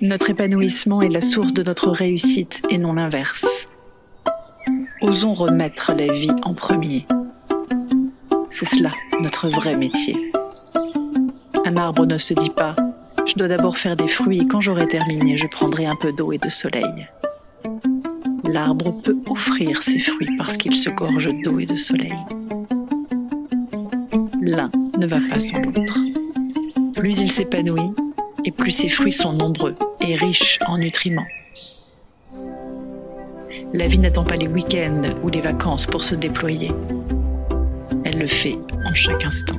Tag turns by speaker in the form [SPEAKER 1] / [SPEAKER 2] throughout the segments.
[SPEAKER 1] Notre épanouissement est la source de notre réussite et non l'inverse. Osons remettre la vie en premier. C'est cela notre vrai métier. Un arbre ne se dit pas ⁇ Je dois d'abord faire des fruits et quand j'aurai terminé, je prendrai un peu d'eau et de soleil ⁇ L'arbre peut offrir ses fruits parce qu'il se gorge d'eau et de soleil. L'un ne va pas sans l'autre. Plus il s'épanouit, et plus ses fruits sont nombreux et riches en nutriments. La vie n'attend pas les week-ends ou les vacances pour se déployer. Elle le fait en chaque instant.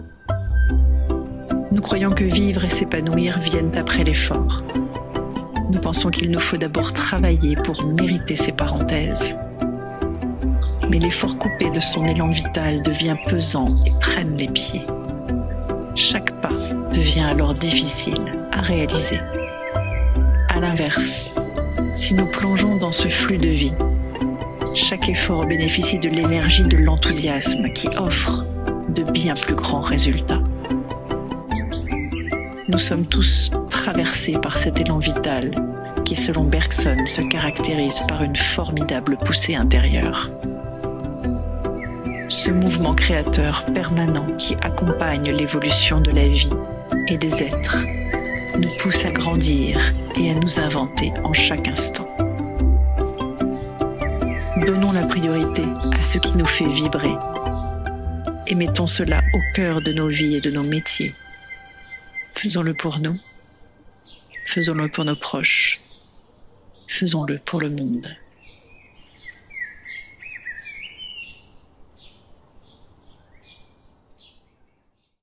[SPEAKER 1] Nous croyons que vivre et s'épanouir viennent après l'effort. Nous pensons qu'il nous faut d'abord travailler pour mériter ces parenthèses. Mais l'effort coupé de son élan vital devient pesant et traîne les pieds. Chaque pas devient alors difficile à réaliser. À l'inverse, si nous plongeons dans ce flux de vie, chaque effort bénéficie de l'énergie de l'enthousiasme qui offre de bien plus grands résultats. Nous sommes tous traversés par cet élan vital qui, selon Bergson, se caractérise par une formidable poussée intérieure. Ce mouvement créateur permanent qui accompagne l'évolution de la vie et des êtres nous pousse à grandir et à nous inventer en chaque instant. Donnons la priorité à ce qui nous fait vibrer et mettons cela au cœur de nos vies et de nos métiers. Faisons-le pour nous, faisons-le pour nos proches, faisons-le pour le monde.